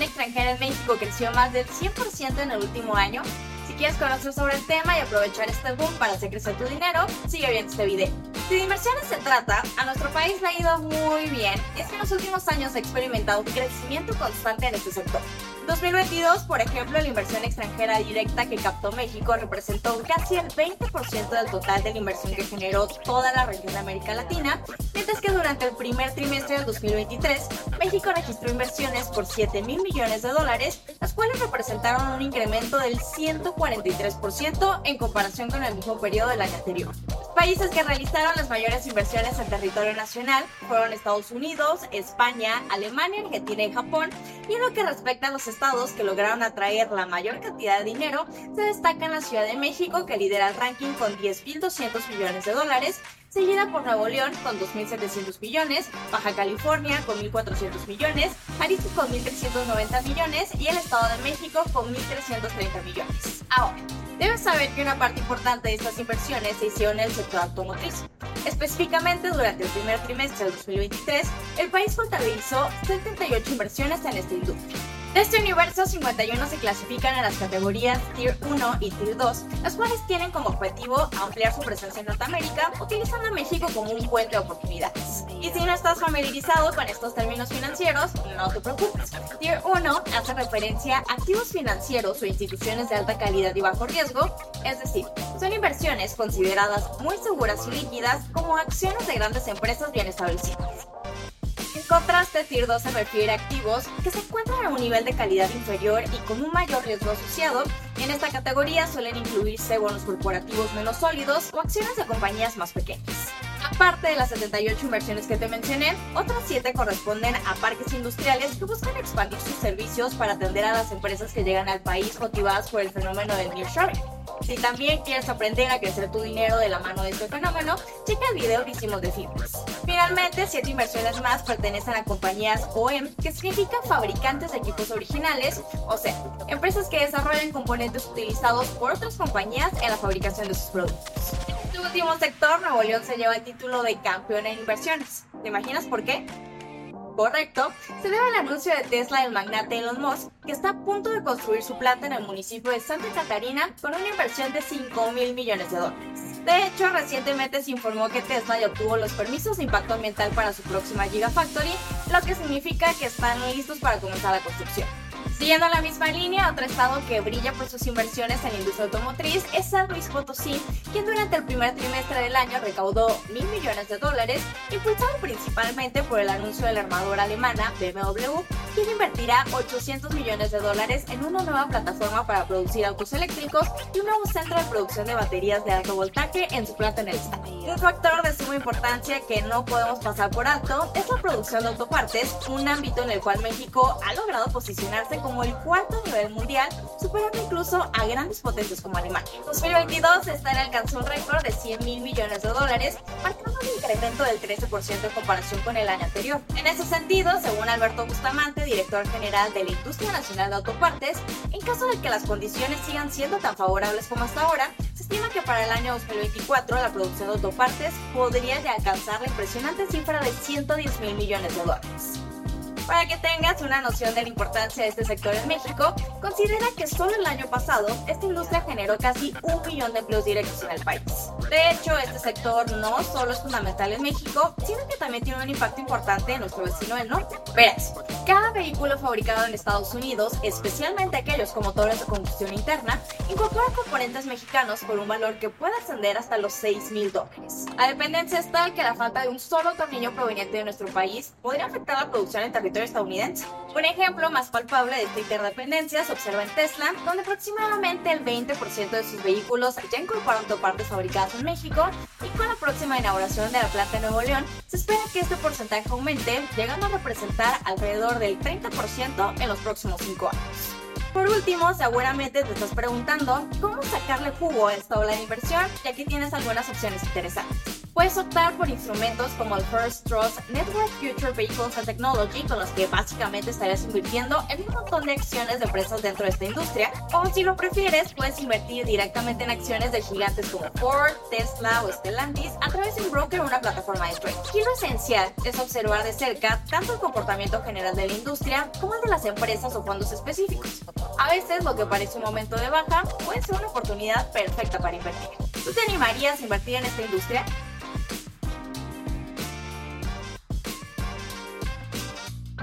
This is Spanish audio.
inversión extranjera en México creció más del 100% en el último año. Si quieres conocer sobre el tema y aprovechar este boom para hacer crecer tu dinero, sigue viendo este video. Si de inversiones se trata, a nuestro país le ha ido muy bien. Es que en los últimos años ha experimentado un crecimiento constante en este sector. 2022, por ejemplo, la inversión extranjera directa que captó México representó casi el 20% del total de la inversión que generó toda la región de América Latina, mientras que durante el primer trimestre del 2023, México registró inversiones por 7 mil millones de dólares, las cuales representaron un incremento del 143% en comparación con el mismo periodo del año anterior. Países que realizaron las mayores inversiones en territorio nacional fueron Estados Unidos, España, Alemania, Argentina y Japón, y en lo que respecta a los estados que lograron atraer la mayor cantidad de dinero, se destaca la Ciudad de México que lidera el ranking con 10.200 millones de dólares, seguida por Nuevo León con 2.700 millones, Baja California con 1.400 millones, Jalisco con 1.390 millones y el Estado de México con 1.330 millones. Ahora, debes saber que una parte importante de estas inversiones se hicieron en el sector automotriz. Específicamente, durante el primer trimestre del 2023, el país contabilizó 78 inversiones en esta industria. De este universo, 51 se clasifican en las categorías Tier 1 y Tier 2, las cuales tienen como objetivo ampliar su presencia en Norteamérica, utilizando a México como un puente de oportunidades. Y si no estás familiarizado con estos términos financieros, no te preocupes. Tier 1 hace referencia a activos financieros o instituciones de alta calidad y bajo riesgo, es decir, son inversiones consideradas muy seguras y líquidas como acciones de grandes empresas bien establecidas. En contraste, Tier 2 se refiere a activos que se encuentran a un nivel de calidad inferior y con un mayor riesgo asociado. En esta categoría suelen incluirse bonos corporativos menos sólidos o acciones de compañías más pequeñas. Aparte de las 78 inversiones que te mencioné, otras 7 corresponden a parques industriales que buscan expandir sus servicios para atender a las empresas que llegan al país motivadas por el fenómeno del nearshoring. Si también quieres aprender a crecer tu dinero de la mano de este fenómeno, checa el video que hicimos de fitness. Finalmente, siete inversiones más pertenecen a compañías OEM, que significa fabricantes de equipos originales, o sea, empresas que desarrollan componentes utilizados por otras compañías en la fabricación de sus productos. Último sector, Nuevo León se lleva el título de campeón en inversiones. ¿Te imaginas por qué? Correcto, se debe al anuncio de Tesla del magnate Elon Musk, que está a punto de construir su planta en el municipio de Santa Catarina con una inversión de 5 mil millones de dólares. De hecho, recientemente se informó que Tesla ya obtuvo los permisos de impacto ambiental para su próxima Gigafactory, lo que significa que están listos para comenzar la construcción. Siguiendo la misma línea, otro estado que brilla por sus inversiones en la industria automotriz es San Luis Potosí, quien durante el primer trimestre del año recaudó mil millones de dólares, impulsado principalmente por el anuncio de la armadora alemana BMW, quien invertirá 800 millones de dólares en una nueva plataforma para producir autos eléctricos y un nuevo centro de producción de baterías de alto voltaje en su planta en el estado. Un factor de suma importancia que no podemos pasar por alto es la producción de autopartes, un ámbito en el cual México ha logrado posicionarse como el cuarto nivel mundial, superando incluso a grandes potencias como Alemania. 2022 Star alcanzó un récord de 100 mil millones de dólares, marcando un incremento del 13% en comparación con el año anterior. En ese sentido, según Alberto Bustamante, director general de la Industria Nacional de Autopartes, en caso de que las condiciones sigan siendo tan favorables como hasta ahora, se estima que para el año 2024 la producción de autopartes podría alcanzar la impresionante cifra de 110 mil millones de dólares. Para que tengas una noción de la importancia de este sector en México, considera que solo el año pasado esta industria generó casi un millón de empleos directos en el país. De hecho, este sector no solo es fundamental en México, sino que también tiene un impacto importante en nuestro vecino del norte. Verás, cada vehículo fabricado en Estados Unidos, especialmente aquellos con motores de combustión interna, incorpora componentes mexicanos por un valor que puede ascender hasta los 6 mil dólares. La dependencia es tal que la falta de un solo tornillo proveniente de nuestro país podría afectar la producción en territorio estadounidense. Un ejemplo más palpable de esta interdependencia se observa en Tesla, donde aproximadamente el 20% de sus vehículos ya incorporan autopartes fabricadas en México y con la próxima inauguración de la planta de Nuevo León se espera que este porcentaje aumente, llegando a representar alrededor del 30% en los próximos 5 años. Por último, seguramente te estás preguntando cómo sacarle jugo a esta ola de inversión, ya que tienes algunas opciones interesantes. Puedes optar por instrumentos como el First Trust Network Future Vehicles and Technology, con los que básicamente estarías invirtiendo en un montón de acciones de empresas dentro de esta industria. O si lo prefieres, puedes invertir directamente en acciones de gigantes como Ford, Tesla o Stellantis a través de un broker o una plataforma de trading. Y lo esencial es observar de cerca tanto el comportamiento general de la industria como el de las empresas o fondos específicos. A veces lo que parece un momento de baja puede ser una oportunidad perfecta para invertir. ¿Tú te animarías a invertir en esta industria?